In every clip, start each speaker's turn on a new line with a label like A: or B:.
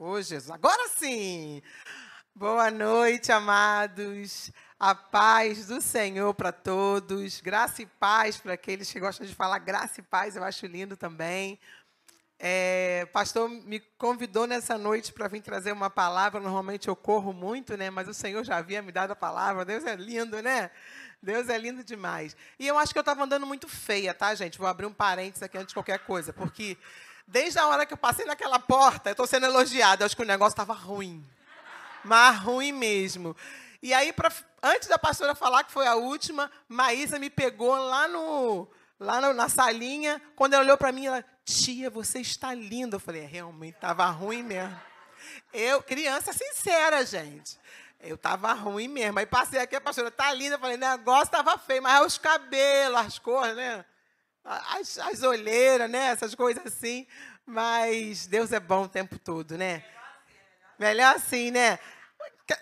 A: Ô, Jesus, agora sim! Boa noite, amados. A paz do Senhor para todos. Graça e paz para aqueles que gostam de falar graça e paz, eu acho lindo também. É, pastor me convidou nessa noite para vir trazer uma palavra. Normalmente eu corro muito, né? Mas o Senhor já havia me dado a palavra. Deus é lindo, né? Deus é lindo demais. E eu acho que eu estava andando muito feia, tá, gente? Vou abrir um parênteses aqui antes de qualquer coisa, porque desde a hora que eu passei naquela porta, eu estou sendo elogiada. Eu acho que o negócio estava ruim mas ruim mesmo. E aí, pra, antes da pastora falar que foi a última, Maísa me pegou lá no lá no, na salinha. Quando ela olhou para mim, ela, tia, você está linda. Eu falei, é, realmente estava ruim mesmo. Eu, criança sincera, gente. Eu estava ruim mesmo. Aí passei aqui, a pastora, tá linda. Eu falei, negócio estava feio, mas os cabelos, as cores, né? As, as olheiras, né? Essas coisas assim. Mas Deus é bom o tempo todo, né? Melhor assim, né?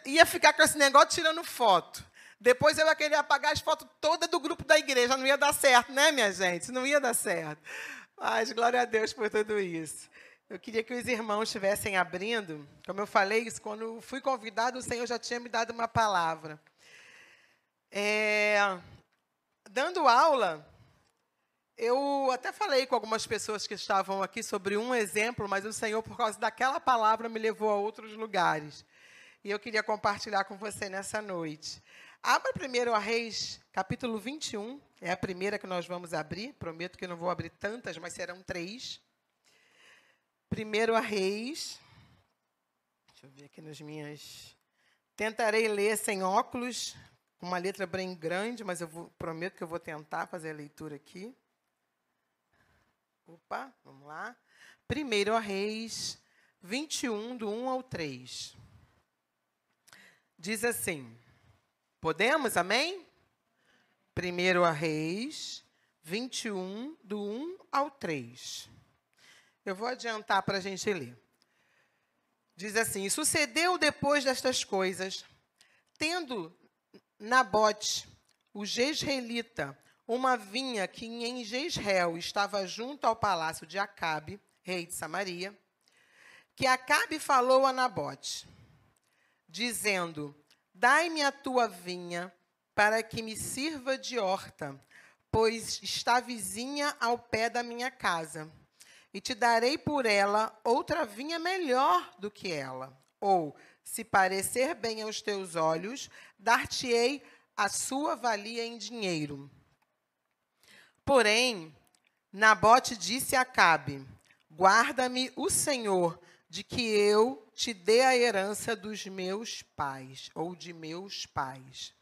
A: Ia ficar com esse negócio tirando foto. Depois eu ia querer apagar as fotos todas do grupo da igreja. Não ia dar certo, né, minha gente? Não ia dar certo. Mas glória a Deus por tudo isso. Eu queria que os irmãos estivessem abrindo. Como eu falei, quando fui convidado, o Senhor já tinha me dado uma palavra. É, dando aula, eu até falei com algumas pessoas que estavam aqui sobre um exemplo, mas o Senhor, por causa daquela palavra, me levou a outros lugares. E eu queria compartilhar com você nessa noite. Abra primeiro a Reis, capítulo 21. É a primeira que nós vamos abrir. Prometo que não vou abrir tantas, mas serão três. Primeiro a Reis. Deixa eu ver aqui nas minhas. Tentarei ler sem óculos, com uma letra bem grande, mas eu vou, prometo que eu vou tentar fazer a leitura aqui. Opa, vamos lá. Primeiro a Reis 21, do 1 ao 3. Diz assim: Podemos, amém? Primeiro a Reis 21, do 1 ao 3. Eu vou adiantar para a gente ler. Diz assim: Sucedeu depois destas coisas, tendo Nabote, o jezreelita, uma vinha que em Jezreel estava junto ao palácio de Acabe, rei de Samaria, que Acabe falou a Nabote, dizendo: Dai-me a tua vinha para que me sirva de horta, pois está vizinha ao pé da minha casa. E te darei por ela outra vinha melhor do que ela. Ou, se parecer bem aos teus olhos, dar-te-ei a sua valia em dinheiro. Porém, Nabote disse a Acabe: Guarda-me o Senhor de que eu te dê a herança dos meus pais, ou de meus pais.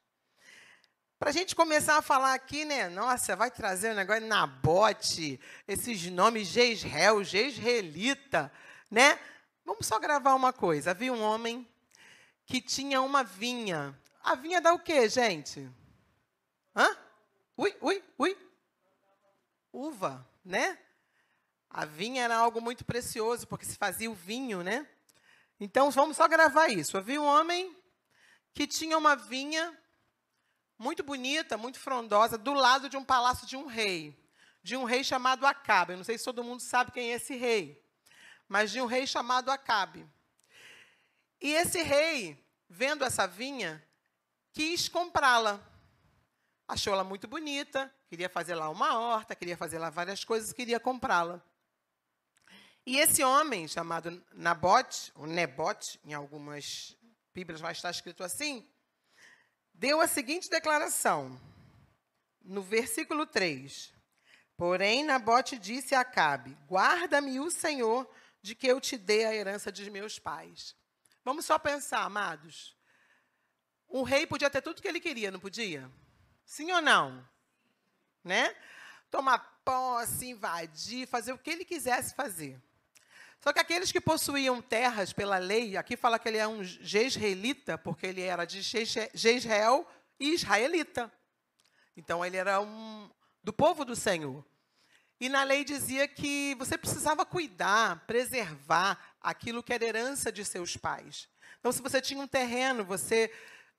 A: Para a gente começar a falar aqui, né? Nossa, vai trazer um negócio de Nabote, esses nomes Jezreel, Jezreelita, né? Vamos só gravar uma coisa. Havia um homem que tinha uma vinha. A vinha dá o quê, gente? Hã? Ui, ui, ui uva, né? A vinha era algo muito precioso, porque se fazia o vinho, né? Então, vamos só gravar isso. Havia um homem que tinha uma vinha muito bonita, muito frondosa, do lado de um palácio de um rei. De um rei chamado Acabe. Eu não sei se todo mundo sabe quem é esse rei. Mas de um rei chamado Acabe. E esse rei, vendo essa vinha, quis comprá-la. Achou ela muito bonita, queria fazer lá uma horta, queria fazer lá várias coisas, queria comprá-la. E esse homem, chamado Nabote, ou Nebote, em algumas Bíblias vai estar escrito assim, deu a seguinte declaração, no versículo 3. Porém, Nabote disse a Acabe: Guarda-me o Senhor de que eu te dê a herança de meus pais. Vamos só pensar, amados. Um rei podia ter tudo que ele queria, não podia? Sim ou não? Né? Tomar posse, invadir, fazer o que ele quisesse fazer. Só que aqueles que possuíam terras pela lei, aqui fala que ele é um jezreelita, porque ele era de Jezreel e israelita. Então ele era um do povo do Senhor. E na lei dizia que você precisava cuidar, preservar aquilo que era herança de seus pais. Então, se você tinha um terreno, você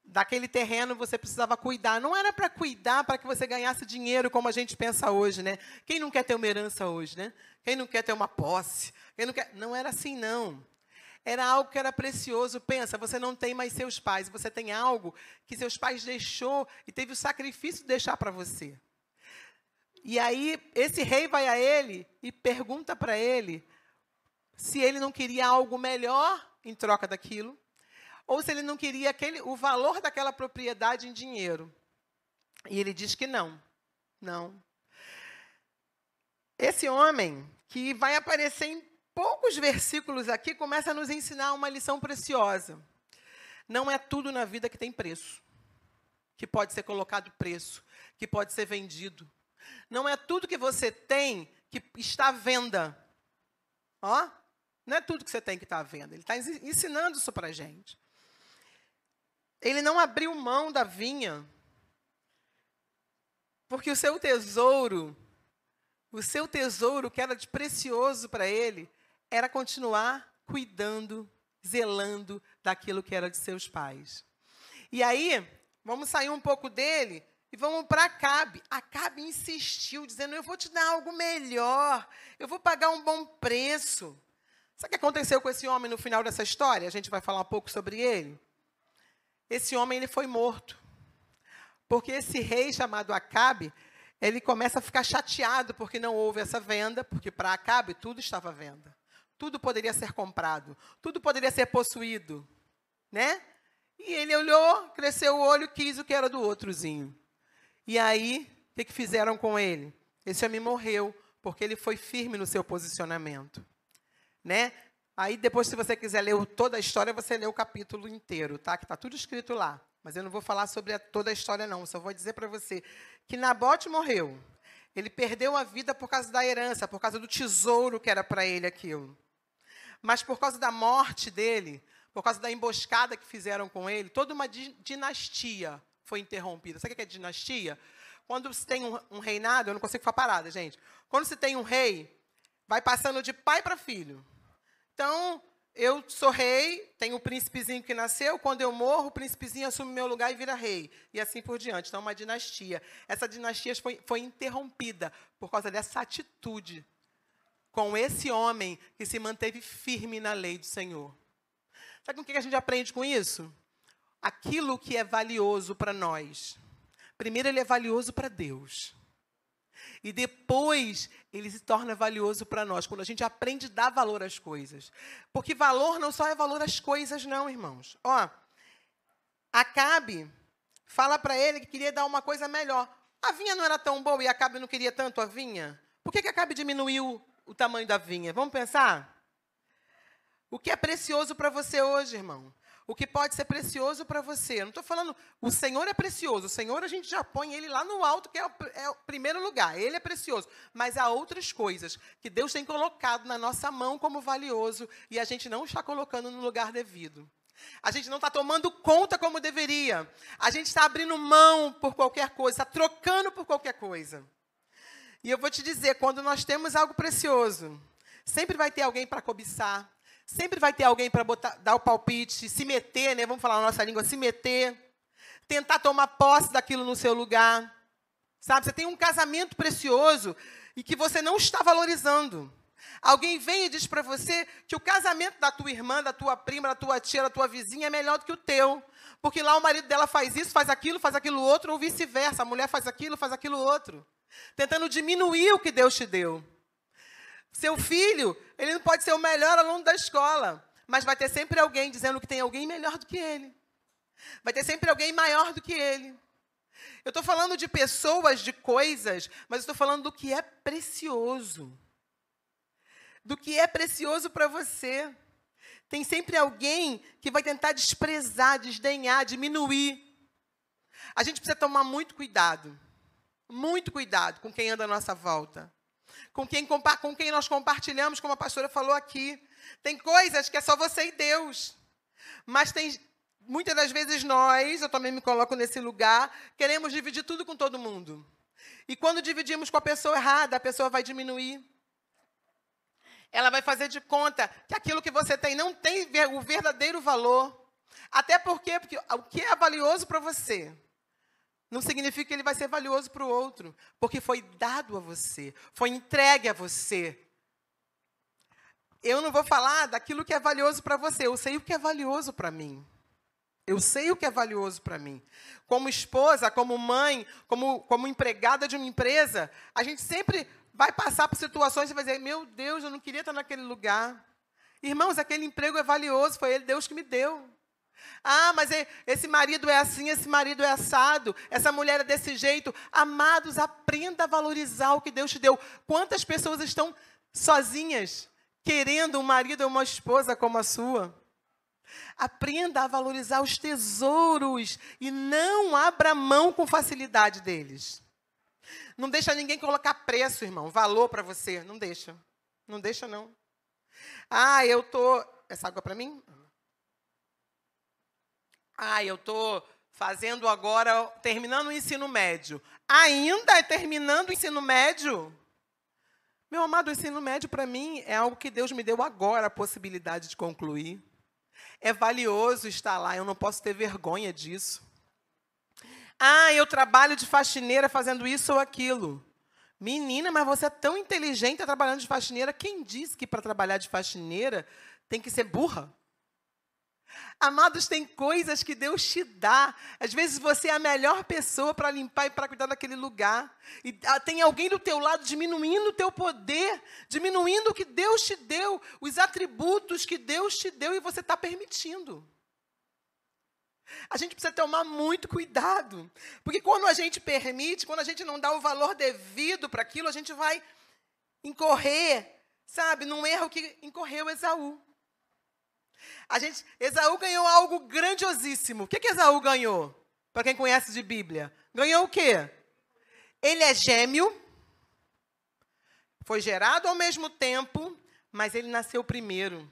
A: daquele terreno você precisava cuidar. Não era para cuidar para que você ganhasse dinheiro como a gente pensa hoje, né? Quem não quer ter uma herança hoje, né? Quem não quer ter uma posse? Quem não quer? Não era assim não. era algo que era precioso. Pensa, você não tem mais seus pais, você tem algo que seus pais deixou e teve o sacrifício de deixar para você. E aí esse rei vai a ele e pergunta para ele se ele não queria algo melhor em troca daquilo, ou se ele não queria aquele, o valor daquela propriedade em dinheiro. E ele diz que não. Não. Esse homem, que vai aparecer em poucos versículos aqui, começa a nos ensinar uma lição preciosa. Não é tudo na vida que tem preço, que pode ser colocado preço, que pode ser vendido. Não é tudo que você tem que está à venda. Ó, não é tudo que você tem que está à venda. Ele está ensinando isso para a gente. Ele não abriu mão da vinha, porque o seu tesouro, o seu tesouro que era de precioso para ele, era continuar cuidando, zelando daquilo que era de seus pais. E aí, vamos sair um pouco dele e vamos para Acabe. Acabe insistiu, dizendo: Eu vou te dar algo melhor, eu vou pagar um bom preço. Sabe o que aconteceu com esse homem no final dessa história? A gente vai falar um pouco sobre ele. Esse homem ele foi morto. Porque esse rei chamado Acabe, ele começa a ficar chateado porque não houve essa venda, porque para Acabe tudo estava à venda. Tudo poderia ser comprado, tudo poderia ser possuído, né? E ele olhou, cresceu o olho, quis o que era do outrozinho. E aí, o que, que fizeram com ele? Esse homem morreu, porque ele foi firme no seu posicionamento, né? Aí depois, se você quiser ler toda a história, você lê o capítulo inteiro, tá? Que está tudo escrito lá. Mas eu não vou falar sobre a, toda a história, não. Só vou dizer para você que Nabote morreu. Ele perdeu a vida por causa da herança, por causa do tesouro que era para ele aquilo. Mas por causa da morte dele, por causa da emboscada que fizeram com ele, toda uma dinastia foi interrompida. Sabe o que é dinastia? Quando se tem um, um reinado, eu não consigo falar parada, gente. Quando se tem um rei, vai passando de pai para filho. Então, eu sou rei, tenho o príncipezinho que nasceu, quando eu morro, o príncipezinho assume meu lugar e vira rei. E assim por diante. Então, é uma dinastia. Essa dinastia foi, foi interrompida por causa dessa atitude com esse homem que se manteve firme na lei do Senhor. Sabe o que a gente aprende com isso? Aquilo que é valioso para nós. Primeiro, ele é valioso para Deus. E depois ele se torna valioso para nós, quando a gente aprende a dar valor às coisas. Porque valor não só é valor às coisas, não, irmãos. Ó, Acabe fala para ele que queria dar uma coisa melhor. A vinha não era tão boa e Acabe não queria tanto a vinha? Por que, que Acabe diminuiu o tamanho da vinha? Vamos pensar? O que é precioso para você hoje, irmão? O que pode ser precioso para você. Eu não estou falando, o Senhor é precioso, o Senhor a gente já põe ele lá no alto, que é o, é o, primeiro lugar, ele é precioso. Mas há outras coisas que Deus tem colocado na nossa mão como valioso e a gente não está colocando no lugar devido. A gente não está tomando conta como deveria. A gente está abrindo mão por qualquer coisa, está trocando por qualquer coisa. E eu vou te dizer, quando nós temos algo precioso, sempre vai ter alguém para cobiçar, Sempre vai ter alguém para dar o palpite, se meter, né? Vamos falar na nossa língua, se meter, tentar tomar posse daquilo no seu lugar. Sabe? Você tem um casamento precioso e que você não está valorizando. Alguém vem e diz para você que o casamento da tua irmã, da tua prima, da tua tia, da tua vizinha é melhor do que o teu. Porque lá o marido dela faz isso, faz aquilo, faz aquilo outro, ou vice-versa. A mulher faz aquilo, faz aquilo outro. Tentando diminuir o que Deus te deu. Seu filho, ele não pode ser o melhor aluno da escola, mas vai ter sempre alguém dizendo que tem alguém melhor do que ele. Vai ter sempre alguém maior do que ele. Eu estou falando de pessoas, de coisas, mas estou falando do que é precioso. Do que é precioso para você. Tem sempre alguém que vai tentar desprezar, desdenhar, diminuir. A gente precisa tomar muito cuidado. Muito cuidado com quem anda à nossa volta com quem, com quem nós compartilhamos, como a pastora falou aqui. Tem coisas que é só você e Deus. Mas tem muitas das vezes nós, eu também me coloco nesse lugar, queremos dividir tudo com todo mundo. E quando dividimos com a pessoa errada, a pessoa vai diminuir. Ela vai fazer de conta que aquilo que você tem não tem o verdadeiro valor. Até porque, porque o que é valioso para você não significa que ele vai ser valioso para o outro, porque foi dado a você, foi entregue a você. eu não vou falar daquilo que é valioso para você, eu sei o que é valioso para mim. Eu sei o que é valioso para mim. Como esposa, como mãe, como, como empregada de uma empresa, a gente sempre vai passar por situações e vai dizer: Meu Deus, eu não queria estar naquele lugar. Irmãos, aquele emprego é valioso, foi ele, Deus que me deu. Ah, mas esse marido é assim, esse marido é assado, essa mulher é desse jeito. Amados, aprenda a valorizar o que Deus te deu. Quantas pessoas estão sozinhas, querendo um marido ou uma esposa como a sua? Aprenda a valorizar os tesouros e não abra mão com facilidade deles. Não deixa ninguém colocar preço, irmão, valor para você. Não deixa. Não deixa, não. Ah, eu tô. Essa água para mim? Ah, eu tô fazendo agora, terminando o ensino médio. Ainda terminando o ensino médio? Meu amado, o ensino médio para mim é algo que Deus me deu agora a possibilidade de concluir. É valioso estar lá, eu não posso ter vergonha disso. Ah, eu trabalho de faxineira fazendo isso ou aquilo. Menina, mas você é tão inteligente trabalhando de faxineira. Quem disse que para trabalhar de faxineira tem que ser burra? Amados, tem coisas que Deus te dá. Às vezes você é a melhor pessoa para limpar e para cuidar daquele lugar. E ah, tem alguém do teu lado diminuindo o teu poder, diminuindo o que Deus te deu, os atributos que Deus te deu e você está permitindo. A gente precisa tomar muito cuidado. Porque quando a gente permite, quando a gente não dá o valor devido para aquilo, a gente vai incorrer, sabe, num erro que incorreu Esaú. A gente, Esaú ganhou algo grandiosíssimo. O que, que Esaú ganhou? Para quem conhece de Bíblia. Ganhou o quê? Ele é gêmeo, foi gerado ao mesmo tempo, mas ele nasceu primeiro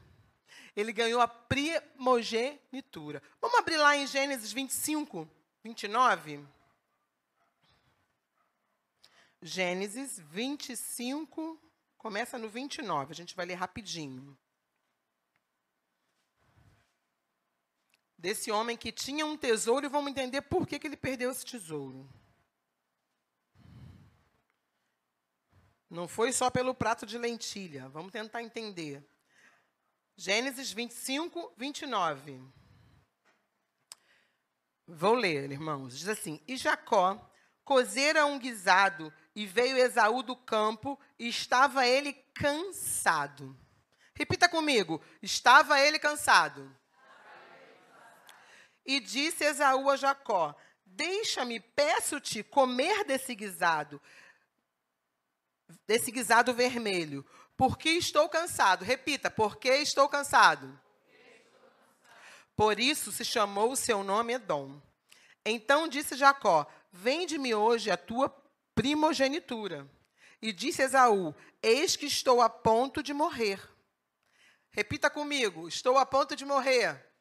A: ele ganhou a primogenitura. Vamos abrir lá em Gênesis 25, 29? Gênesis 25, começa no 29, a gente vai ler rapidinho. Desse homem que tinha um tesouro e vamos entender por que, que ele perdeu esse tesouro. Não foi só pelo prato de lentilha, vamos tentar entender. Gênesis 25, 29. Vou ler, irmãos. Diz assim: E Jacó cozera um guisado, e veio Esaú do campo, e estava ele cansado. Repita comigo: estava ele cansado. E disse Esaú a Jacó: Deixa-me, peço-te, comer desse guisado, desse guisado vermelho, porque estou cansado. Repita, porque estou cansado. Por isso se chamou o seu nome Edom. Então disse Jacó: Vende-me hoje a tua primogenitura. E disse Esaú: Eis que estou a ponto de morrer. Repita comigo: Estou a ponto de morrer.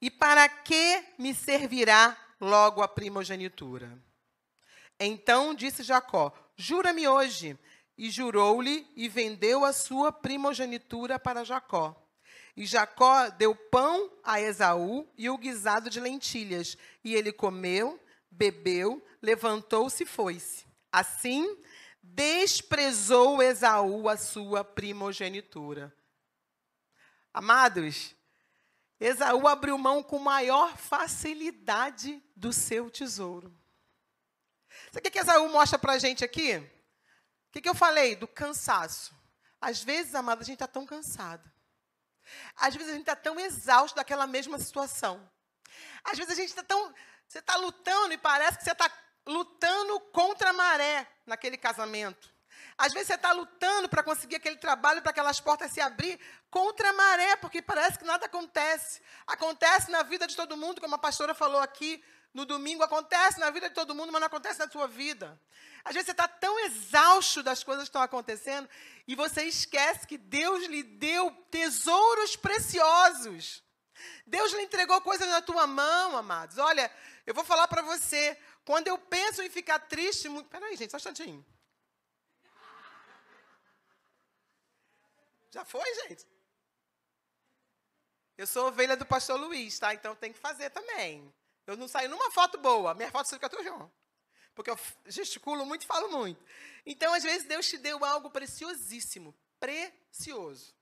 A: E para que me servirá logo a primogenitura? Então disse Jacó: Jura-me hoje e jurou-lhe e vendeu a sua primogenitura para Jacó. E Jacó deu pão a Esaú e o guisado de lentilhas. E ele comeu, bebeu, levantou-se e foi-se. Assim, desprezou Esaú a sua primogenitura. Amados, Esaú abriu mão com maior facilidade do seu tesouro. Sabe o que Esaú mostra para a gente aqui? O que, que eu falei? Do cansaço. Às vezes, amada, a gente está tão cansada. Às vezes a gente está tão exausto daquela mesma situação. Às vezes a gente está tão. Você está lutando e parece que você está lutando contra a maré naquele casamento. Às vezes você está lutando para conseguir aquele trabalho, para aquelas portas se abrir contra a maré, porque parece que nada acontece. Acontece na vida de todo mundo, como a pastora falou aqui no domingo, acontece na vida de todo mundo, mas não acontece na sua vida. Às vezes você está tão exausto das coisas que estão acontecendo e você esquece que Deus lhe deu tesouros preciosos. Deus lhe entregou coisas na tua mão, amados. Olha, eu vou falar para você. Quando eu penso em ficar triste. Muito... Peraí, gente, só um instantinho. Já foi, gente? Eu sou ovelha do pastor Luiz, tá? Então tem que fazer também. Eu não saio numa foto boa. Minha foto fica tudo João porque eu gesticulo muito e falo muito. Então, às vezes, Deus te deu algo preciosíssimo. precioso.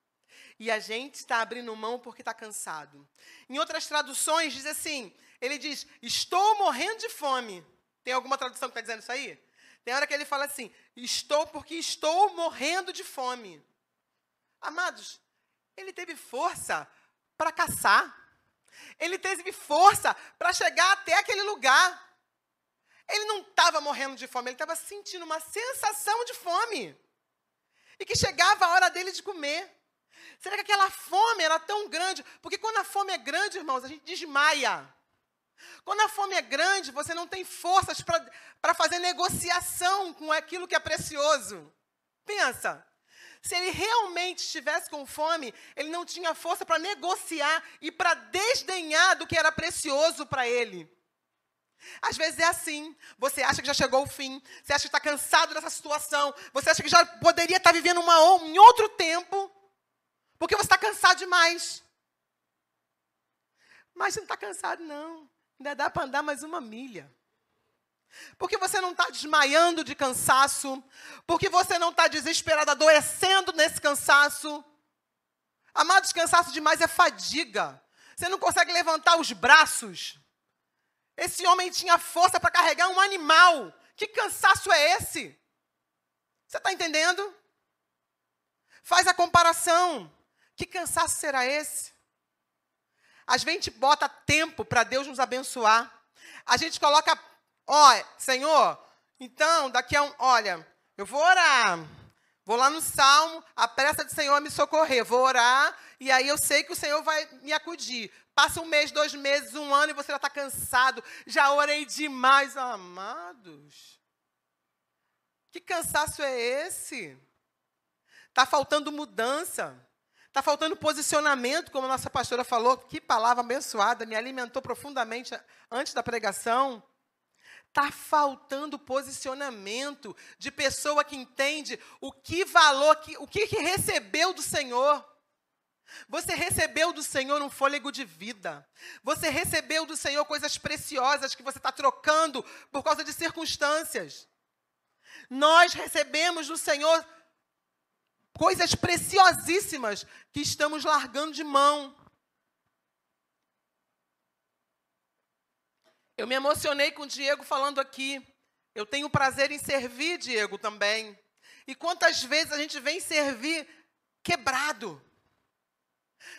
A: E a gente está abrindo mão porque está cansado. Em outras traduções, diz assim: ele diz, estou morrendo de fome. Tem alguma tradução que está dizendo isso aí? Tem hora que ele fala assim: estou porque estou morrendo de fome. Amados, ele teve força para caçar. Ele teve força para chegar até aquele lugar. Ele não estava morrendo de fome, ele estava sentindo uma sensação de fome. E que chegava a hora dele de comer. Será que aquela fome era tão grande? Porque quando a fome é grande, irmãos, a gente desmaia. Quando a fome é grande, você não tem forças para fazer negociação com aquilo que é precioso. Pensa. Se ele realmente estivesse com fome, ele não tinha força para negociar e para desdenhar do que era precioso para ele. Às vezes é assim. Você acha que já chegou o fim. Você acha que está cansado dessa situação. Você acha que já poderia estar tá vivendo uma, em outro tempo. Porque você está cansado demais. Mas você não está cansado, não. Ainda dá para andar mais uma milha. Porque você não está desmaiando de cansaço. Porque você não está desesperado, adoecendo nesse cansaço. Amados, cansaço demais é fadiga. Você não consegue levantar os braços. Esse homem tinha força para carregar um animal. Que cansaço é esse? Você está entendendo? Faz a comparação. Que cansaço será esse? A gente bota tempo para Deus nos abençoar. A gente coloca, ó, Senhor, então, daqui a um, olha, eu vou orar. Vou lá no salmo, a pressa do Senhor me socorrer. Vou orar e aí eu sei que o Senhor vai me acudir. Passa um mês, dois meses, um ano e você já está cansado. Já orei demais, amados. Que cansaço é esse? Está faltando mudança. Está faltando posicionamento, como a nossa pastora falou. Que palavra abençoada, me alimentou profundamente antes da pregação. Está faltando posicionamento de pessoa que entende o que valor, o que, que recebeu do Senhor. Você recebeu do Senhor um fôlego de vida. Você recebeu do Senhor coisas preciosas que você está trocando por causa de circunstâncias. Nós recebemos do Senhor coisas preciosíssimas que estamos largando de mão. Eu me emocionei com o Diego falando aqui. Eu tenho prazer em servir, Diego, também. E quantas vezes a gente vem servir quebrado?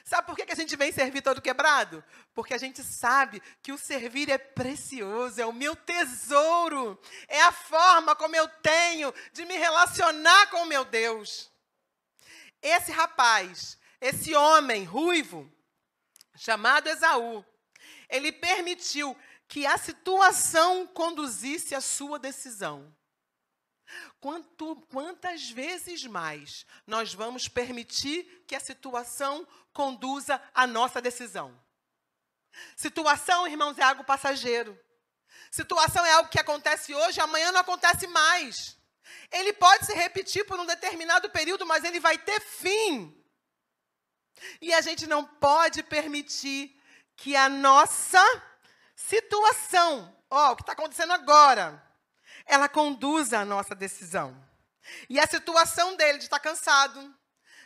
A: Sabe por que a gente vem servir todo quebrado? Porque a gente sabe que o servir é precioso, é o meu tesouro, é a forma como eu tenho de me relacionar com o meu Deus. Esse rapaz, esse homem ruivo, chamado Esaú, ele permitiu que a situação conduzisse a sua decisão. Quanto, quantas vezes mais nós vamos permitir que a situação conduza a nossa decisão? Situação, irmãos, é algo passageiro. Situação é algo que acontece hoje, amanhã não acontece mais. Ele pode se repetir por um determinado período, mas ele vai ter fim. E a gente não pode permitir que a nossa situação, ó, o que está acontecendo agora, ela conduza a nossa decisão. E a situação dele de estar tá cansado,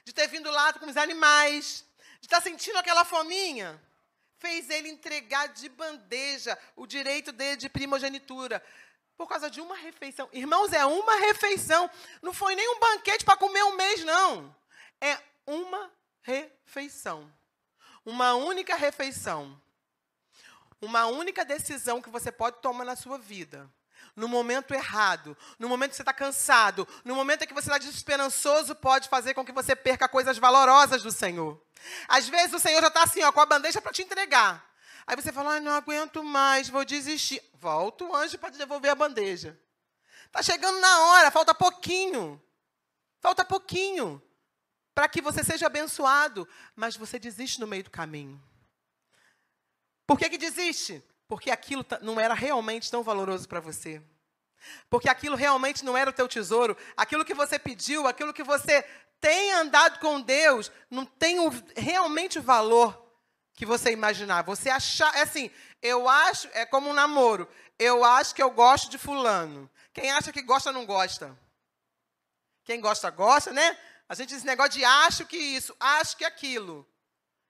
A: de ter vindo lá com os animais, de estar tá sentindo aquela fominha, fez ele entregar de bandeja o direito dele de primogenitura por causa de uma refeição. Irmãos, é uma refeição. Não foi nem um banquete para comer um mês, não. É uma refeição. Uma única refeição. Uma única decisão que você pode tomar na sua vida. No momento errado, no momento que você está cansado, no momento em que você está desesperançoso, pode fazer com que você perca coisas valorosas do Senhor. Às vezes o Senhor já está assim, ó, com a bandeja para te entregar. Aí você fala, não aguento mais, vou desistir. Volta o anjo para te devolver a bandeja. Está chegando na hora, falta pouquinho. Falta pouquinho para que você seja abençoado, mas você desiste no meio do caminho. Por que, que desiste? Porque aquilo não era realmente tão valoroso para você. Porque aquilo realmente não era o teu tesouro. Aquilo que você pediu, aquilo que você tem andado com Deus, não tem realmente valor que você imaginar. Você achar, é assim, eu acho, é como um namoro. Eu acho que eu gosto de fulano. Quem acha que gosta não gosta. Quem gosta gosta, né? A gente esse negócio de acho que isso, acho que aquilo.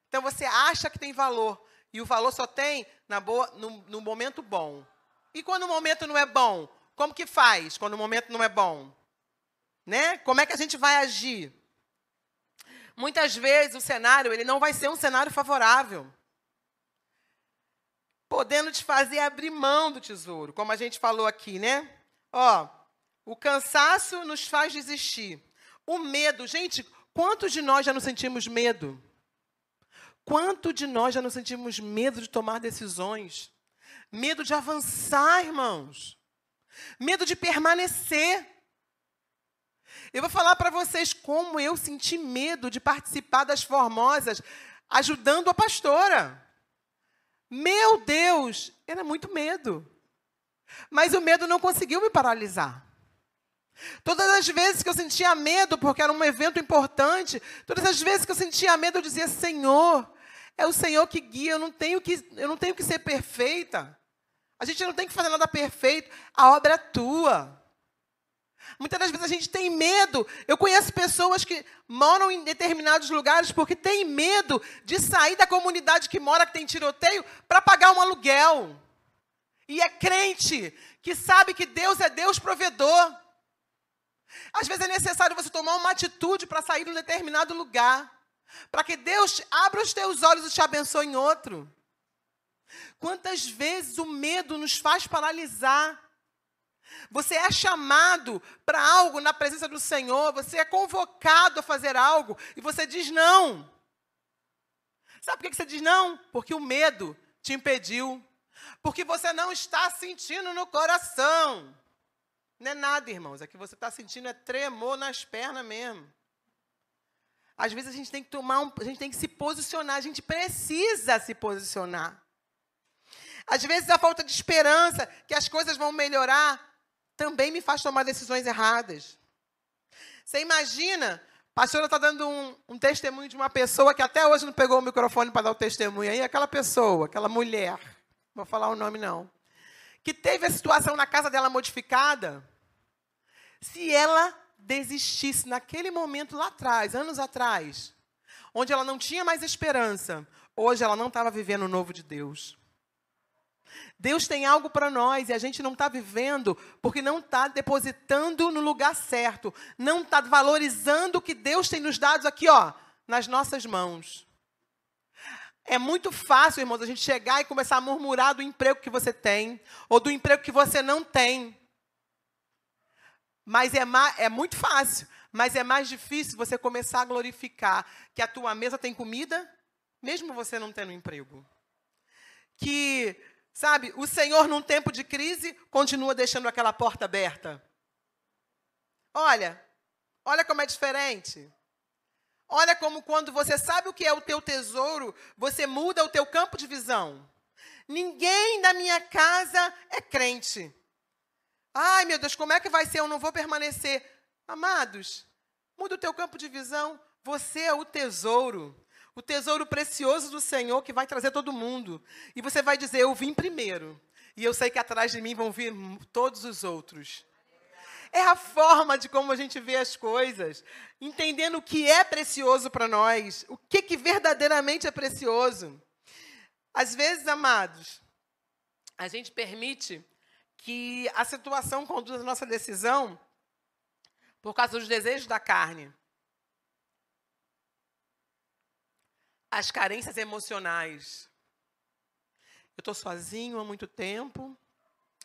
A: Então você acha que tem valor. E o valor só tem na boa, no, no momento bom. E quando o momento não é bom? Como que faz quando o momento não é bom? Né? Como é que a gente vai agir? Muitas vezes o cenário ele não vai ser um cenário favorável. Podendo te fazer abrir mão do tesouro, como a gente falou aqui, né? Ó, o cansaço nos faz desistir. O medo, gente, quantos de nós já não sentimos medo? Quanto de nós já não sentimos medo de tomar decisões? Medo de avançar, irmãos. Medo de permanecer. Eu vou falar para vocês como eu senti medo de participar das formosas, ajudando a pastora. Meu Deus, era muito medo. Mas o medo não conseguiu me paralisar. Todas as vezes que eu sentia medo, porque era um evento importante, todas as vezes que eu sentia medo, eu dizia: Senhor, é o Senhor que guia, eu não tenho que, eu não tenho que ser perfeita. A gente não tem que fazer nada perfeito, a obra é tua. Muitas das vezes a gente tem medo. Eu conheço pessoas que moram em determinados lugares porque têm medo de sair da comunidade que mora, que tem tiroteio, para pagar um aluguel. E é crente que sabe que Deus é Deus provedor. Às vezes é necessário você tomar uma atitude para sair de um determinado lugar, para que Deus abra os teus olhos e te abençoe em outro. Quantas vezes o medo nos faz paralisar? Você é chamado para algo na presença do Senhor, você é convocado a fazer algo e você diz não. Sabe por que você diz não? Porque o medo te impediu. Porque você não está sentindo no coração. Não é nada, irmãos. É que você está sentindo é tremor nas pernas mesmo. Às vezes a gente tem que tomar um, a gente tem que se posicionar, a gente precisa se posicionar. Às vezes a falta de esperança que as coisas vão melhorar também me faz tomar decisões erradas. Você imagina, a pastora está dando um, um, testemunho de uma pessoa que até hoje não pegou o microfone para dar o testemunho. Aí aquela pessoa, aquela mulher, vou falar o nome não, que teve a situação na casa dela modificada, se ela desistisse naquele momento lá atrás, anos atrás, onde ela não tinha mais esperança, hoje ela não estava vivendo o novo de Deus. Deus tem algo para nós e a gente não está vivendo porque não está depositando no lugar certo, não está valorizando o que Deus tem nos dado aqui, ó, nas nossas mãos. É muito fácil, irmãos, a gente chegar e começar a murmurar do emprego que você tem ou do emprego que você não tem. Mas é, é muito fácil, mas é mais difícil você começar a glorificar que a tua mesa tem comida, mesmo você não tendo emprego. Que, sabe, o Senhor, num tempo de crise, continua deixando aquela porta aberta. Olha, olha como é diferente. Olha como quando você sabe o que é o teu tesouro, você muda o teu campo de visão. Ninguém da minha casa é crente. Ai, meu Deus, como é que vai ser? Eu não vou permanecer. Amados, muda o teu campo de visão. Você é o tesouro. O tesouro precioso do Senhor que vai trazer todo mundo. E você vai dizer: Eu vim primeiro. E eu sei que atrás de mim vão vir todos os outros. É a forma de como a gente vê as coisas, entendendo o que é precioso para nós, o que, que verdadeiramente é precioso. Às vezes, amados, a gente permite que a situação conduz a nossa decisão por causa dos desejos da carne. As carências emocionais. Eu estou sozinho há muito tempo,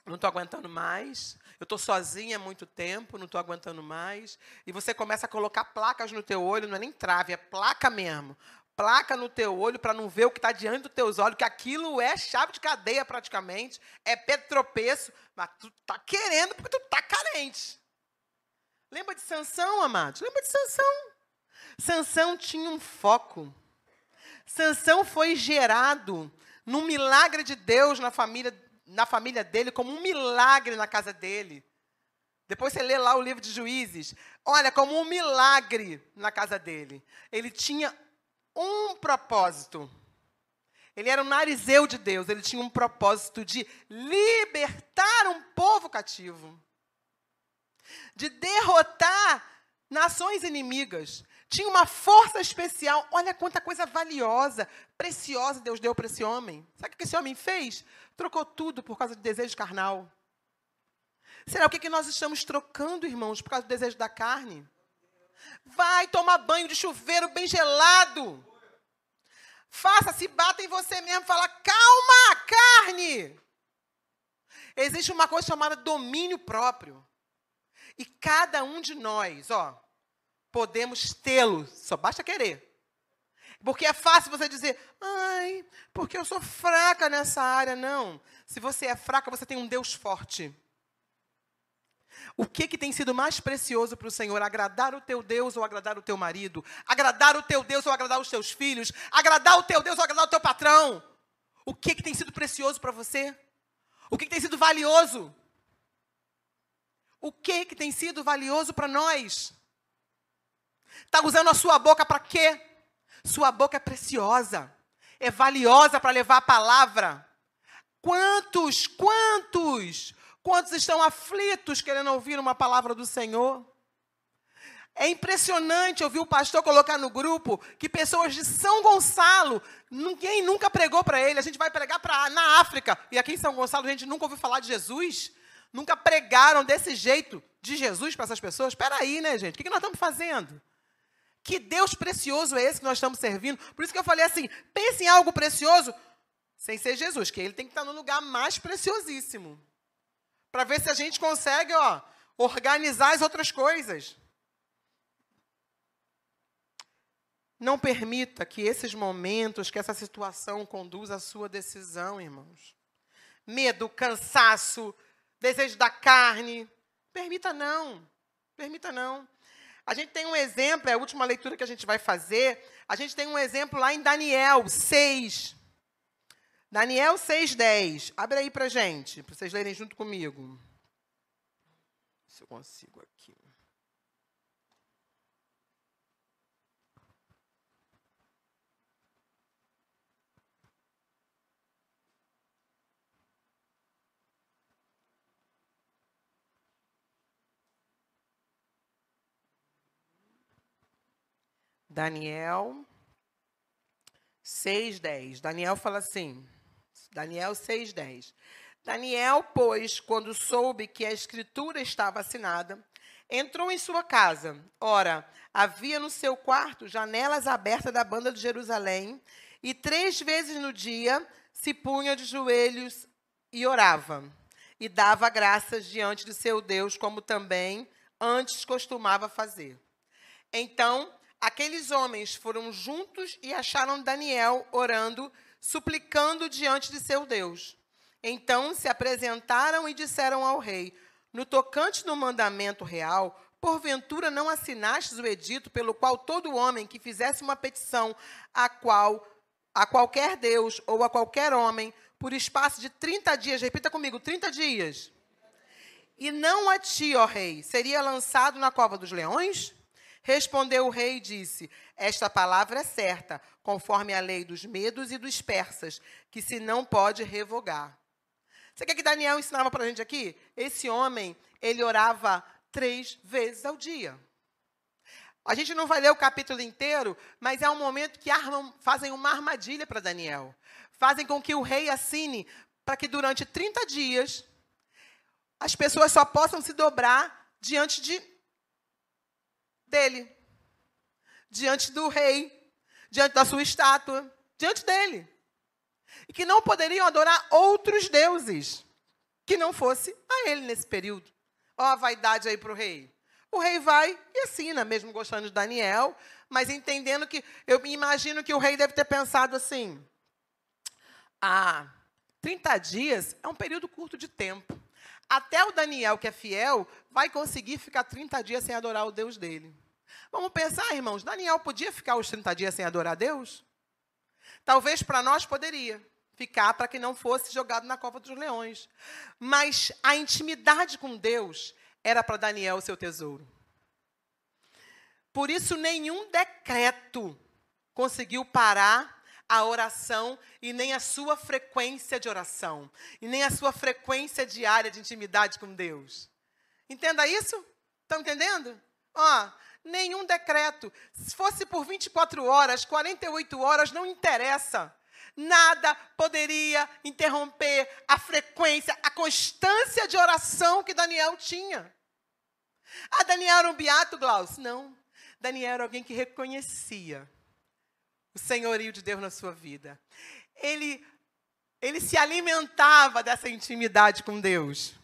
A: não estou aguentando mais. Eu estou sozinha há muito tempo, não estou aguentando mais. E você começa a colocar placas no teu olho, não é nem trave, é placa mesmo placa no teu olho para não ver o que está diante dos teus olhos, que aquilo é chave de cadeia praticamente, é pé tropeço, mas tu tá querendo porque tu tá carente. Lembra de Sansão, amados? Lembra de Sansão? Sansão tinha um foco. Sansão foi gerado num milagre de Deus na família, na família dele, como um milagre na casa dele. Depois você lê lá o livro de Juízes. Olha, como um milagre na casa dele. Ele tinha um propósito. Ele era um narizeu de Deus, ele tinha um propósito de libertar um povo cativo, de derrotar nações inimigas. Tinha uma força especial. Olha quanta coisa valiosa, preciosa Deus deu para esse homem. Sabe o que esse homem fez? Trocou tudo por causa de desejo carnal. Será o que, que nós estamos trocando, irmãos, por causa do desejo da carne? Vai tomar banho de chuveiro bem gelado. Faça, se bata em você mesmo, fala, calma, carne. Existe uma coisa chamada domínio próprio. E cada um de nós, ó, podemos tê-lo, só basta querer. Porque é fácil você dizer, ai, porque eu sou fraca nessa área. Não. Se você é fraca, você tem um Deus forte. O que, que tem sido mais precioso para o Senhor? Agradar o teu Deus ou agradar o teu marido? Agradar o teu Deus ou agradar os teus filhos? Agradar o teu Deus ou agradar o teu patrão? O que, que tem sido precioso para você? O que, que tem sido valioso? O que, que tem sido valioso para nós? Está usando a sua boca para quê? Sua boca é preciosa, é valiosa para levar a palavra. Quantos, quantos Quantos estão aflitos querendo ouvir uma palavra do Senhor? É impressionante ouvir o pastor colocar no grupo que pessoas de São Gonçalo, ninguém nunca pregou para ele. A gente vai pregar pra, na África. E aqui em São Gonçalo a gente nunca ouviu falar de Jesus. Nunca pregaram desse jeito de Jesus para essas pessoas. Espera aí, né, gente? O que nós estamos fazendo? Que Deus precioso é esse que nós estamos servindo? Por isso que eu falei assim: pense em algo precioso sem ser Jesus, que ele tem que estar no lugar mais preciosíssimo para ver se a gente consegue, ó, organizar as outras coisas. Não permita que esses momentos, que essa situação conduza a sua decisão, irmãos. Medo, cansaço, desejo da carne. Permita não. Permita não. A gente tem um exemplo, é a última leitura que a gente vai fazer. A gente tem um exemplo lá em Daniel 6. Daniel 6,10. Abre aí para gente, para vocês lerem junto comigo. Se eu consigo aqui. Daniel 6,10. Daniel fala assim: Daniel 6,10. Daniel, pois, quando soube que a escritura estava assinada, entrou em sua casa. Ora, havia no seu quarto janelas abertas da banda de Jerusalém, e três vezes no dia se punha de joelhos e orava, e dava graças diante de seu Deus, como também antes costumava fazer. Então, aqueles homens foram juntos e acharam Daniel orando suplicando diante de seu Deus. Então se apresentaram e disseram ao rei: No tocante no mandamento real, porventura não assinastes o edito pelo qual todo homem que fizesse uma petição a qual a qualquer deus ou a qualquer homem por espaço de 30 dias, repita comigo, 30 dias. E não a ti, ó rei, seria lançado na cova dos leões? Respondeu o rei e disse: Esta palavra é certa, conforme a lei dos medos e dos persas, que se não pode revogar. Você quer que Daniel ensinava para a gente aqui? Esse homem, ele orava três vezes ao dia. A gente não vai ler o capítulo inteiro, mas é um momento que armam, fazem uma armadilha para Daniel. Fazem com que o rei assine para que durante 30 dias as pessoas só possam se dobrar diante de dele, diante do rei, diante da sua estátua, diante dele. E que não poderiam adorar outros deuses que não fosse a ele nesse período. Ó, a vaidade aí para o rei. O rei vai e assina, mesmo gostando de Daniel, mas entendendo que, eu imagino que o rei deve ter pensado assim: ah, 30 dias é um período curto de tempo. Até o Daniel, que é fiel, vai conseguir ficar 30 dias sem adorar o Deus dele. Vamos pensar, irmãos, Daniel podia ficar os 30 dias sem adorar a Deus? Talvez para nós poderia ficar para que não fosse jogado na cova dos leões. Mas a intimidade com Deus era para Daniel o seu tesouro. Por isso, nenhum decreto conseguiu parar a oração e nem a sua frequência de oração, e nem a sua frequência diária de intimidade com Deus. Entenda isso? Estão entendendo? Ó, nenhum decreto. Se fosse por 24 horas, 48 horas, não interessa. Nada poderia interromper a frequência, a constância de oração que Daniel tinha. Ah, Daniel era um beato, Glaucio? Não. Daniel era alguém que reconhecia o senhorio de Deus na sua vida. Ele, ele se alimentava dessa intimidade com Deus.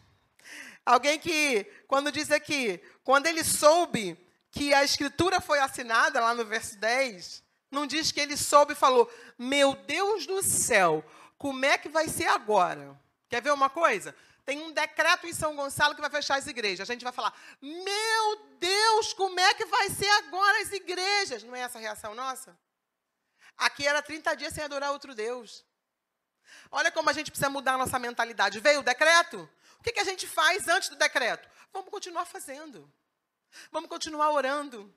A: Alguém que, quando diz aqui, quando ele soube que a escritura foi assinada, lá no verso 10, não diz que ele soube e falou: Meu Deus do céu, como é que vai ser agora? Quer ver uma coisa? Tem um decreto em São Gonçalo que vai fechar as igrejas. A gente vai falar: Meu Deus, como é que vai ser agora as igrejas? Não é essa a reação nossa? Aqui era 30 dias sem adorar outro Deus. Olha como a gente precisa mudar a nossa mentalidade. Veio o decreto? O que, que a gente faz antes do decreto? Vamos continuar fazendo. Vamos continuar orando.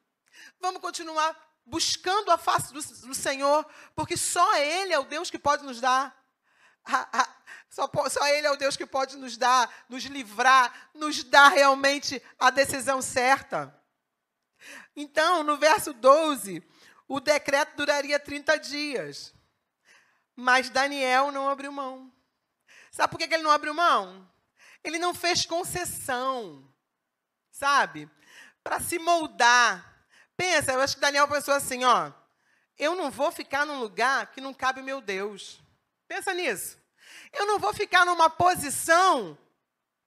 A: Vamos continuar buscando a face do, do Senhor, porque só Ele é o Deus que pode nos dar. Só, só Ele é o Deus que pode nos dar, nos livrar, nos dar realmente a decisão certa. Então, no verso 12, o decreto duraria 30 dias. Mas Daniel não abriu mão. Sabe por que ele não abriu mão? Ele não fez concessão, sabe? Para se moldar Pensa, eu acho que Daniel pensou assim, ó, eu não vou ficar num lugar que não cabe meu Deus. Pensa nisso. Eu não vou ficar numa posição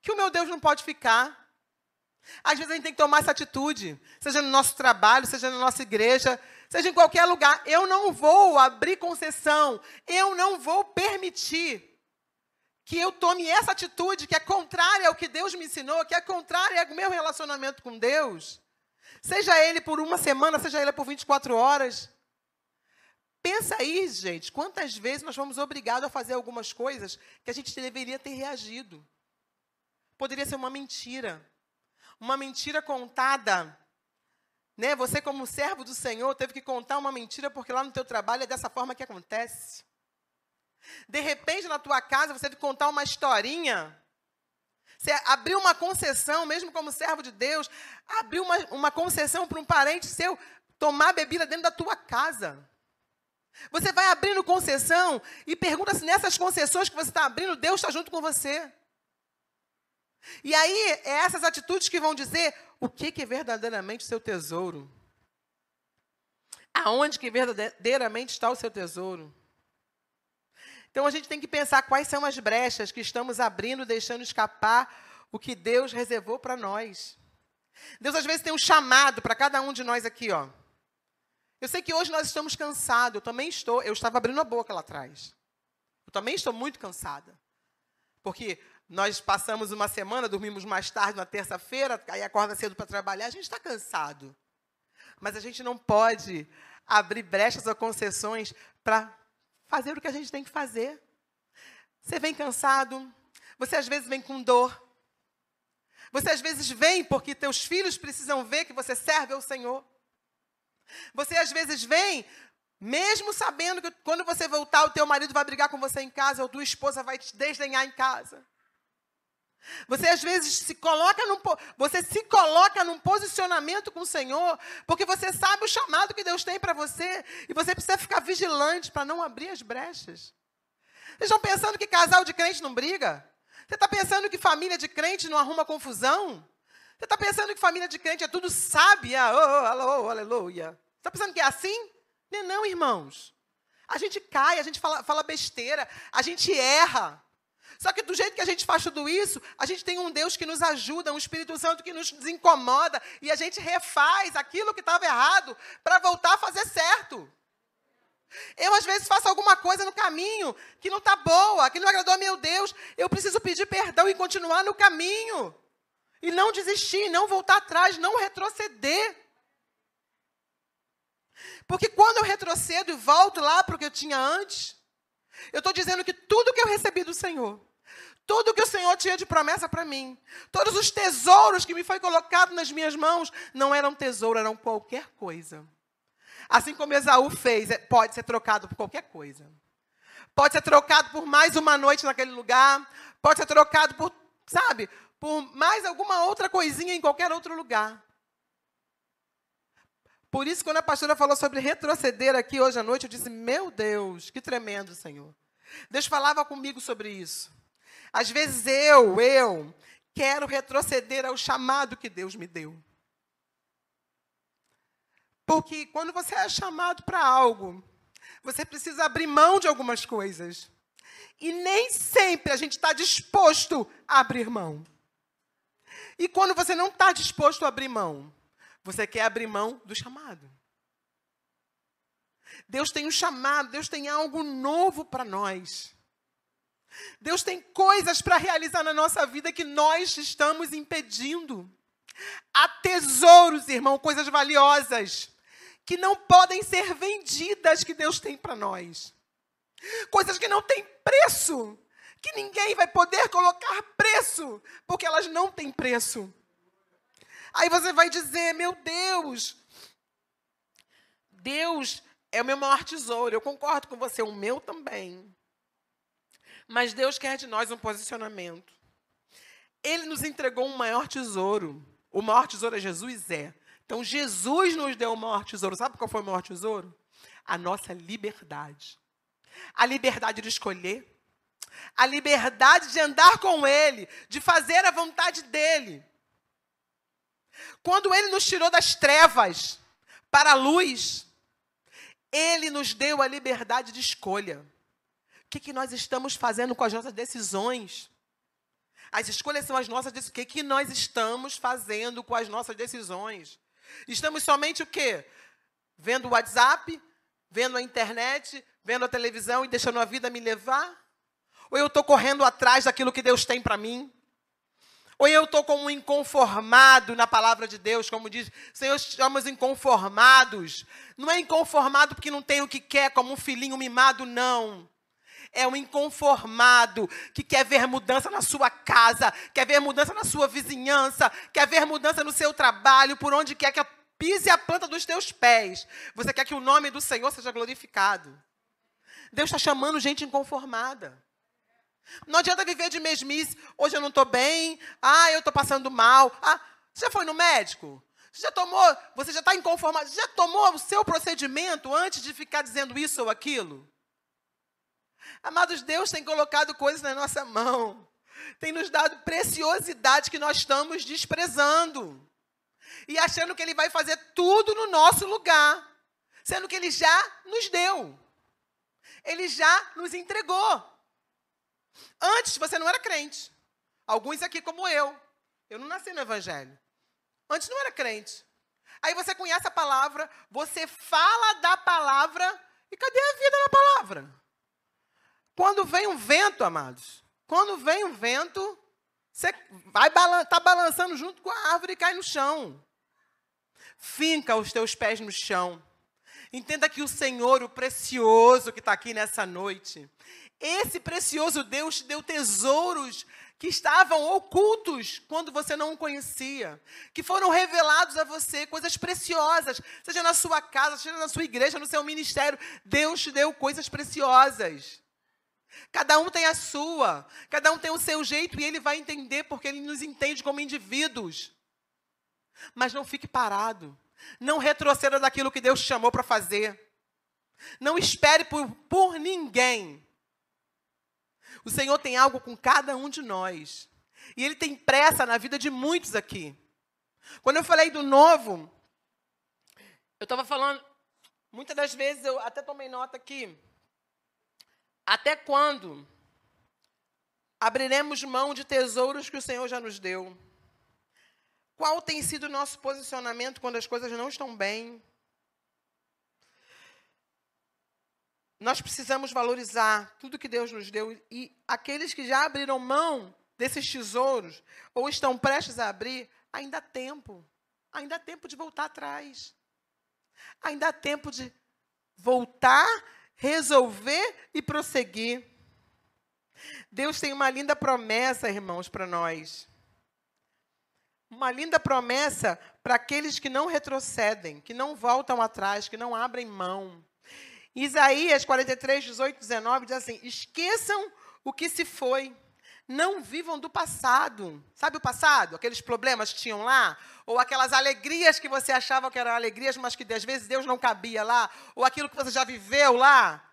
A: que o meu Deus não pode ficar. Às vezes a gente tem que tomar essa atitude, seja no nosso trabalho, seja na nossa igreja, seja em qualquer lugar. Eu não vou abrir concessão, eu não vou permitir que eu tome essa atitude que é contrária ao que Deus me ensinou, que é contrária ao meu relacionamento com Deus. Seja ele por uma semana, seja ele por 24 horas. Pensa aí, gente, quantas vezes nós fomos obrigados a fazer algumas coisas que a gente deveria ter reagido. Poderia ser uma mentira. Uma mentira contada. Né? Você, como servo do Senhor, teve que contar uma mentira porque lá no teu trabalho é dessa forma que acontece. De repente, na tua casa, você teve que contar uma historinha você abriu uma concessão, mesmo como servo de Deus, abriu uma, uma concessão para um parente seu tomar bebida dentro da tua casa. Você vai abrindo concessão e pergunta se nessas concessões que você está abrindo, Deus está junto com você. E aí, é essas atitudes que vão dizer o que, que é verdadeiramente o seu tesouro. Aonde que verdadeiramente está o seu tesouro. Então a gente tem que pensar quais são as brechas que estamos abrindo, deixando escapar o que Deus reservou para nós. Deus às vezes tem um chamado para cada um de nós aqui, ó. Eu sei que hoje nós estamos cansados, eu também estou, eu estava abrindo a boca lá atrás. Eu também estou muito cansada. Porque nós passamos uma semana, dormimos mais tarde na terça-feira, aí acorda cedo para trabalhar, a gente está cansado. Mas a gente não pode abrir brechas ou concessões para fazer o que a gente tem que fazer. Você vem cansado, você às vezes vem com dor. Você às vezes vem porque teus filhos precisam ver que você serve ao Senhor. Você às vezes vem mesmo sabendo que quando você voltar o teu marido vai brigar com você em casa ou tua esposa vai te desdenhar em casa. Você às vezes se coloca num, você se coloca num posicionamento com o Senhor, porque você sabe o chamado que Deus tem para você, e você precisa ficar vigilante para não abrir as brechas. Vocês estão pensando que casal de crente não briga? Você está pensando que família de crente não arruma confusão? Você está pensando que família de crente é tudo sábia? Oh, oh, aleluia. Você está pensando que é assim? Não, é não, irmãos. A gente cai, a gente fala, fala besteira, a gente erra. Só que do jeito que a gente faz tudo isso, a gente tem um Deus que nos ajuda, um Espírito Santo que nos incomoda e a gente refaz aquilo que estava errado para voltar a fazer certo. Eu, às vezes, faço alguma coisa no caminho que não está boa, que não agradou a meu Deus. Eu preciso pedir perdão e continuar no caminho. E não desistir, não voltar atrás, não retroceder. Porque quando eu retrocedo e volto lá para o que eu tinha antes, eu estou dizendo que tudo que eu recebi do Senhor tudo que o Senhor tinha de promessa para mim, todos os tesouros que me foi colocado nas minhas mãos, não eram tesouro, eram qualquer coisa. Assim como Esaú fez, é, pode ser trocado por qualquer coisa. Pode ser trocado por mais uma noite naquele lugar, pode ser trocado por, sabe, por mais alguma outra coisinha em qualquer outro lugar. Por isso, quando a pastora falou sobre retroceder aqui hoje à noite, eu disse: Meu Deus, que tremendo, Senhor. Deus falava comigo sobre isso. Às vezes eu, eu, quero retroceder ao chamado que Deus me deu. Porque quando você é chamado para algo, você precisa abrir mão de algumas coisas. E nem sempre a gente está disposto a abrir mão. E quando você não está disposto a abrir mão, você quer abrir mão do chamado. Deus tem um chamado, Deus tem algo novo para nós. Deus tem coisas para realizar na nossa vida que nós estamos impedindo. Há tesouros, irmão, coisas valiosas, que não podem ser vendidas que Deus tem para nós. Coisas que não têm preço, que ninguém vai poder colocar preço, porque elas não têm preço. Aí você vai dizer: meu Deus, Deus é o meu maior tesouro. Eu concordo com você, o meu também. Mas Deus quer de nós um posicionamento. Ele nos entregou um maior tesouro. O maior tesouro é Jesus? É. Então, Jesus nos deu o maior tesouro. Sabe qual foi o maior tesouro? A nossa liberdade. A liberdade de escolher. A liberdade de andar com Ele, de fazer a vontade dEle. Quando Ele nos tirou das trevas para a luz, Ele nos deu a liberdade de escolha. O que, que nós estamos fazendo com as nossas decisões? As escolhas são as nossas decisões. O que, que nós estamos fazendo com as nossas decisões? Estamos somente o quê? Vendo o WhatsApp, vendo a internet, vendo a televisão e deixando a vida me levar? Ou eu estou correndo atrás daquilo que Deus tem para mim? Ou eu estou como um inconformado na palavra de Deus, como diz, Senhor, estamos inconformados. Não é inconformado porque não tem o que quer, como um filhinho mimado, não. É um inconformado que quer ver mudança na sua casa, quer ver mudança na sua vizinhança, quer ver mudança no seu trabalho, por onde quer que pise a planta dos teus pés. Você quer que o nome do Senhor seja glorificado. Deus está chamando gente inconformada. Não adianta viver de mesmice. Hoje eu não estou bem. Ah, eu estou passando mal. Ah, você já foi no médico? Você já tomou? Você já está inconformado? Já tomou o seu procedimento antes de ficar dizendo isso ou aquilo? Amados, Deus tem colocado coisas na nossa mão. Tem nos dado preciosidade que nós estamos desprezando. E achando que Ele vai fazer tudo no nosso lugar. Sendo que Ele já nos deu. Ele já nos entregou. Antes você não era crente. Alguns aqui, como eu. Eu não nasci no Evangelho. Antes não era crente. Aí você conhece a palavra, você fala da palavra, e cadê a vida na palavra? Quando vem um vento, amados, quando vem um vento, você vai balan tá balançando junto com a árvore e cai no chão. Finca os teus pés no chão. Entenda que o Senhor, o precioso que está aqui nessa noite, esse precioso Deus te deu tesouros que estavam ocultos quando você não o conhecia, que foram revelados a você, coisas preciosas, seja na sua casa, seja na sua igreja, no seu ministério, Deus te deu coisas preciosas. Cada um tem a sua, cada um tem o seu jeito e ele vai entender porque ele nos entende como indivíduos. Mas não fique parado, não retroceda daquilo que Deus te chamou para fazer. Não espere por, por ninguém o Senhor tem algo com cada um de nós. E Ele tem pressa na vida de muitos aqui. Quando eu falei do novo, eu estava falando, muitas das vezes eu até tomei nota aqui. Até quando abriremos mão de tesouros que o Senhor já nos deu? Qual tem sido o nosso posicionamento quando as coisas não estão bem? Nós precisamos valorizar tudo que Deus nos deu e aqueles que já abriram mão desses tesouros ou estão prestes a abrir, ainda há tempo. Ainda há tempo de voltar atrás. Ainda há tempo de voltar, resolver e prosseguir. Deus tem uma linda promessa, irmãos, para nós. Uma linda promessa para aqueles que não retrocedem, que não voltam atrás, que não abrem mão. Isaías 43, 18, 19 diz assim: Esqueçam o que se foi, Não vivam do passado. Sabe o passado? Aqueles problemas que tinham lá? Ou aquelas alegrias que você achava que eram alegrias, mas que às vezes Deus não cabia lá? Ou aquilo que você já viveu lá?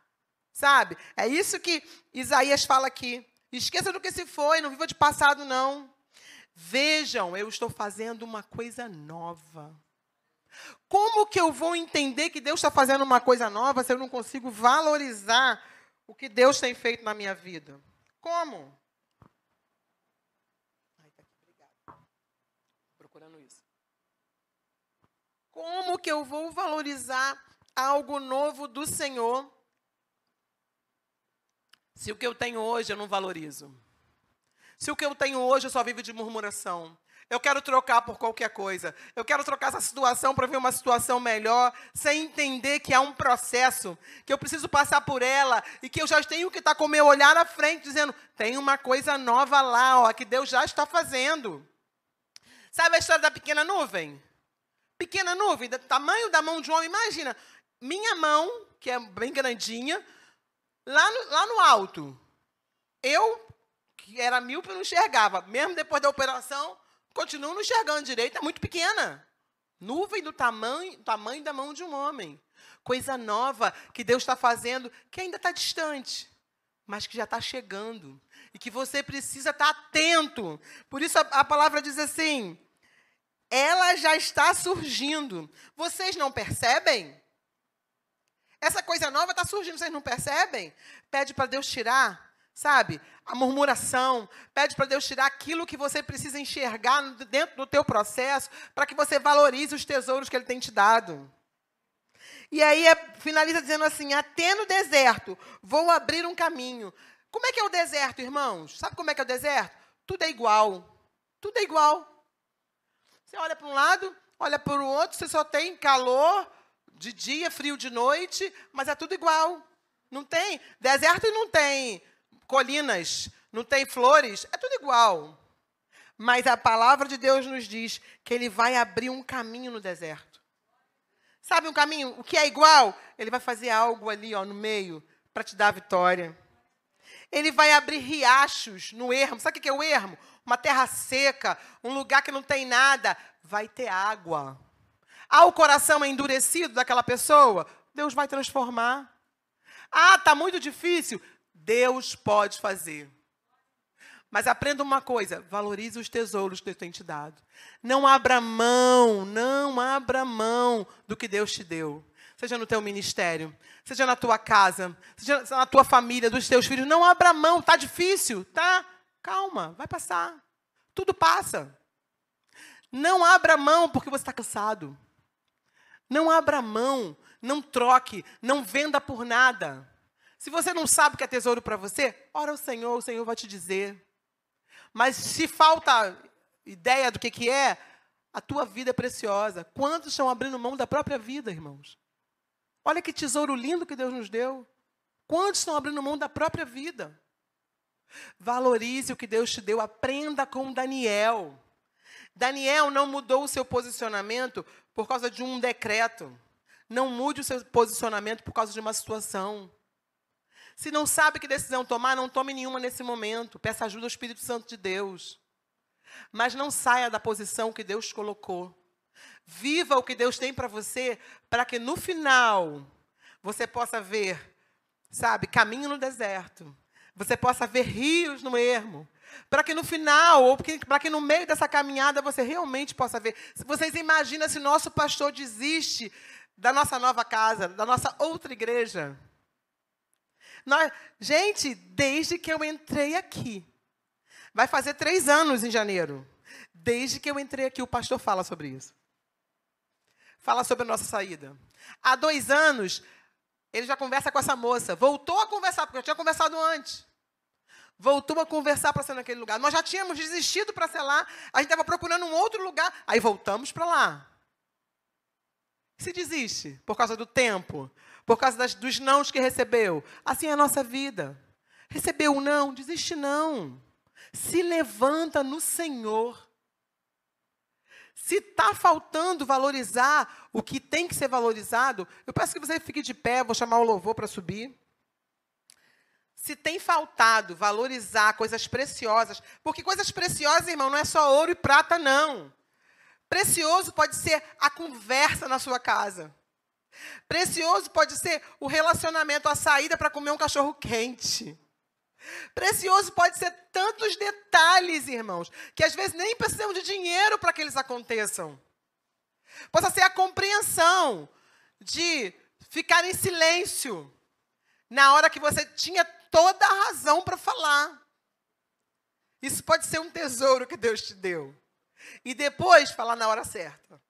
A: Sabe? É isso que Isaías fala aqui. Esqueça do que se foi, não viva de passado, não. Vejam, eu estou fazendo uma coisa nova. Como que eu vou entender que Deus está fazendo uma coisa nova se eu não consigo valorizar o que Deus tem feito na minha vida? Como? Procurando isso. Como que eu vou valorizar algo novo do Senhor se o que eu tenho hoje eu não valorizo? Se o que eu tenho hoje eu só vivo de murmuração? Eu quero trocar por qualquer coisa. Eu quero trocar essa situação para ver uma situação melhor, sem entender que há um processo, que eu preciso passar por ela e que eu já tenho que estar tá com o meu olhar na frente, dizendo: tem uma coisa nova lá, ó, que Deus já está fazendo. Sabe a história da pequena nuvem? Pequena nuvem, do tamanho da mão de um homem. Imagina, minha mão, que é bem grandinha, lá no, lá no alto. Eu, que era míope, não enxergava. Mesmo depois da operação, continuo não enxergando direito, é muito pequena. Nuvem do tamanho, tamanho da mão de um homem. Coisa nova que Deus está fazendo, que ainda está distante, mas que já está chegando. E que você precisa estar tá atento. Por isso a, a palavra diz assim: ela já está surgindo. Vocês não percebem? Essa coisa nova está surgindo, vocês não percebem? Pede para Deus tirar sabe? A murmuração, pede para Deus tirar aquilo que você precisa enxergar dentro do teu processo, para que você valorize os tesouros que Ele tem te dado. E aí é, finaliza dizendo assim: até no deserto vou abrir um caminho. Como é que é o deserto, irmãos? Sabe como é que é o deserto? Tudo é igual. Tudo é igual. Você olha para um lado, olha para o outro, você só tem calor de dia, frio de noite, mas é tudo igual. Não tem. Deserto não tem colinas, não tem flores, é tudo igual. Mas a palavra de Deus nos diz que ele vai abrir um caminho no deserto. Sabe um caminho? O que é igual? Ele vai fazer algo ali, ó, no meio, para te dar a vitória. Ele vai abrir riachos no ermo. Sabe o que é o ermo? Uma terra seca, um lugar que não tem nada. Vai ter água. Ah, o coração é endurecido daquela pessoa? Deus vai transformar. Ah, está muito difícil. Deus pode fazer. Mas aprenda uma coisa: valorize os tesouros que Deus tem te dado. Não abra mão, não abra mão do que Deus te deu. Seja no teu ministério, seja na tua casa, seja na tua família, dos teus filhos. Não abra mão, tá difícil, tá? Calma, vai passar. Tudo passa. Não abra mão porque você está cansado. Não abra mão, não troque, não venda por nada. Se você não sabe o que é tesouro para você, ora ao Senhor, o Senhor vai te dizer. Mas se falta ideia do que, que é, a tua vida é preciosa. Quantos estão abrindo mão da própria vida, irmãos? Olha que tesouro lindo que Deus nos deu. Quantos estão abrindo mão da própria vida? Valorize o que Deus te deu, aprenda com Daniel. Daniel não mudou o seu posicionamento por causa de um decreto. Não mude o seu posicionamento por causa de uma situação. Se não sabe que decisão tomar, não tome nenhuma nesse momento. Peça ajuda ao Espírito Santo de Deus. Mas não saia da posição que Deus colocou. Viva o que Deus tem para você, para que no final você possa ver, sabe, caminho no deserto. Você possa ver rios no ermo. Para que no final, ou para que no meio dessa caminhada você realmente possa ver. Vocês imaginam se nosso pastor desiste da nossa nova casa, da nossa outra igreja? Nós, gente, desde que eu entrei aqui, vai fazer três anos em janeiro. Desde que eu entrei aqui, o pastor fala sobre isso. Fala sobre a nossa saída. Há dois anos, ele já conversa com essa moça. Voltou a conversar, porque eu tinha conversado antes. Voltou a conversar para ser naquele lugar. Nós já tínhamos desistido para ser lá. A gente estava procurando um outro lugar. Aí voltamos para lá. Se desiste por causa do tempo, por causa das, dos nãos que recebeu. Assim é a nossa vida. Recebeu um não, desiste não. Se levanta no Senhor. Se está faltando valorizar o que tem que ser valorizado, eu peço que você fique de pé, vou chamar o louvor para subir. se tem faltado valorizar coisas preciosas, porque coisas preciosas, irmão, não é só ouro e prata, não. Precioso pode ser a conversa na sua casa. Precioso pode ser o relacionamento, a saída para comer um cachorro quente. Precioso pode ser tantos detalhes, irmãos, que às vezes nem precisamos de dinheiro para que eles aconteçam. Possa ser a compreensão de ficar em silêncio na hora que você tinha toda a razão para falar. Isso pode ser um tesouro que Deus te deu. E depois falar na hora certa.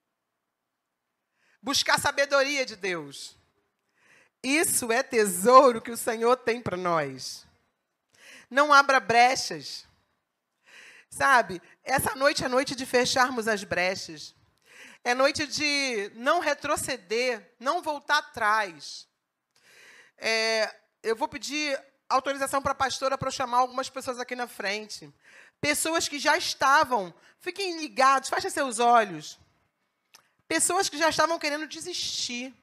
A: Buscar sabedoria de Deus. Isso é tesouro que o Senhor tem para nós. Não abra brechas. Sabe, essa noite é noite de fecharmos as brechas. É noite de não retroceder, não voltar atrás. É, eu vou pedir autorização para a pastora para chamar algumas pessoas aqui na frente. Pessoas que já estavam, fiquem ligados, fechem seus olhos. Pessoas que já estavam querendo desistir.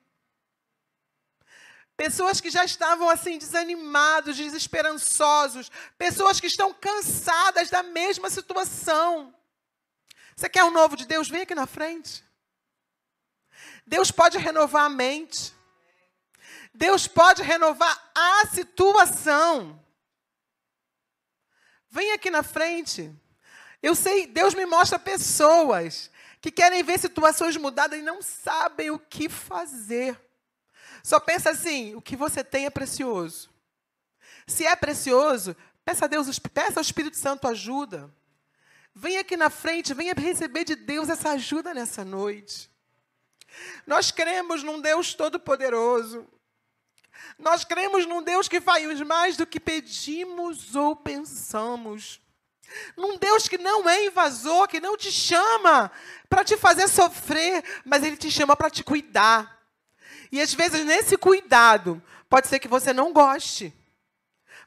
A: Pessoas que já estavam assim desanimados, desesperançosos, pessoas que estão cansadas da mesma situação. Você quer um novo de Deus? Vem aqui na frente. Deus pode renovar a mente. Deus pode renovar a situação. Vem aqui na frente. Eu sei, Deus me mostra pessoas que querem ver situações mudadas e não sabem o que fazer. Só pensa assim: o que você tem é precioso. Se é precioso, peça a Deus, peça ao Espírito Santo ajuda. Venha aqui na frente, venha receber de Deus essa ajuda nessa noite. Nós cremos num Deus todo-poderoso. Nós cremos num Deus que faz mais do que pedimos ou pensamos. Num Deus que não é invasor, que não te chama para te fazer sofrer, mas Ele te chama para te cuidar. E às vezes, nesse cuidado, pode ser que você não goste,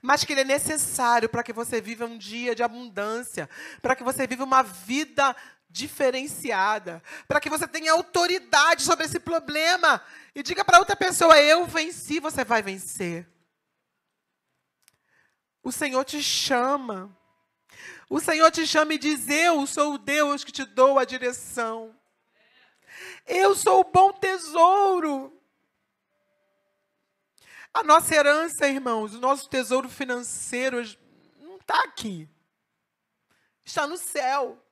A: mas que ele é necessário para que você viva um dia de abundância, para que você viva uma vida diferenciada, para que você tenha autoridade sobre esse problema e diga para outra pessoa: Eu venci, você vai vencer. O Senhor te chama. O Senhor te chama e diz: Eu sou o Deus que te dou a direção. Eu sou o bom tesouro. A nossa herança, irmãos, o nosso tesouro financeiro não está aqui. Está no céu.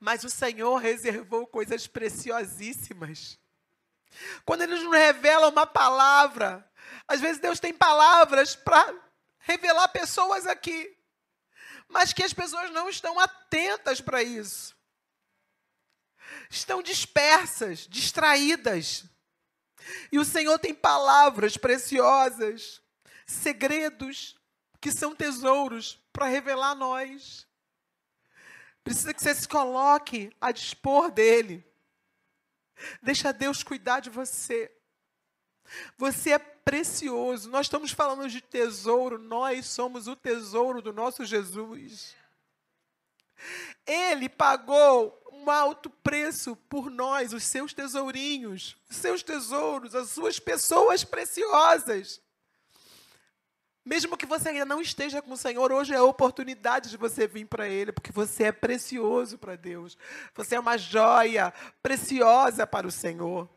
A: Mas o Senhor reservou coisas preciosíssimas. Quando Ele nos revela uma palavra, às vezes Deus tem palavras para revelar pessoas aqui, mas que as pessoas não estão atentas para isso. Estão dispersas, distraídas. E o Senhor tem palavras preciosas, segredos que são tesouros para revelar a nós. Precisa que você se coloque a dispor dele. Deixa Deus cuidar de você. Você é precioso. Nós estamos falando de tesouro, nós somos o tesouro do nosso Jesus. Ele pagou um alto preço por nós, os seus tesourinhos, os seus tesouros, as suas pessoas preciosas. Mesmo que você ainda não esteja com o Senhor, hoje é a oportunidade de você vir para Ele, porque você é precioso para Deus. Você é uma joia preciosa para o Senhor.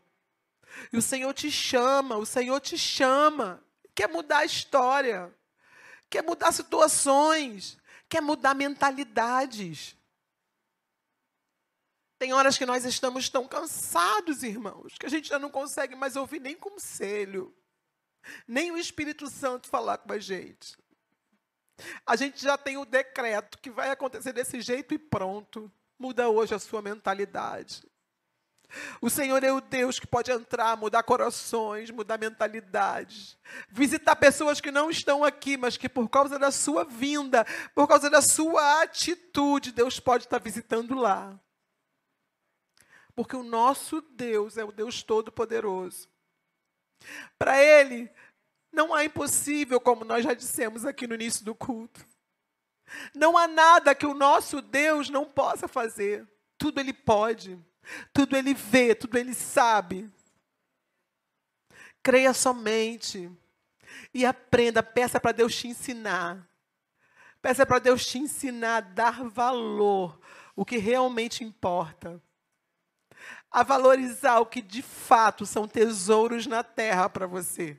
A: E o Senhor te chama, o Senhor te chama. Quer mudar a história, quer mudar situações, quer mudar mentalidades. Tem horas que nós estamos tão cansados, irmãos, que a gente já não consegue mais ouvir nem conselho, nem o Espírito Santo falar com a gente. A gente já tem o decreto que vai acontecer desse jeito e pronto. Muda hoje a sua mentalidade. O Senhor é o Deus que pode entrar, mudar corações, mudar mentalidades, visitar pessoas que não estão aqui, mas que por causa da sua vinda, por causa da sua atitude, Deus pode estar visitando lá. Porque o nosso Deus é o Deus Todo-Poderoso. Para Ele, não há impossível, como nós já dissemos aqui no início do culto. Não há nada que o nosso Deus não possa fazer. Tudo Ele pode, tudo Ele vê, tudo Ele sabe. Creia somente. E aprenda, peça para Deus te ensinar. Peça para Deus te ensinar a dar valor, o que realmente importa. A valorizar o que de fato são tesouros na terra para você.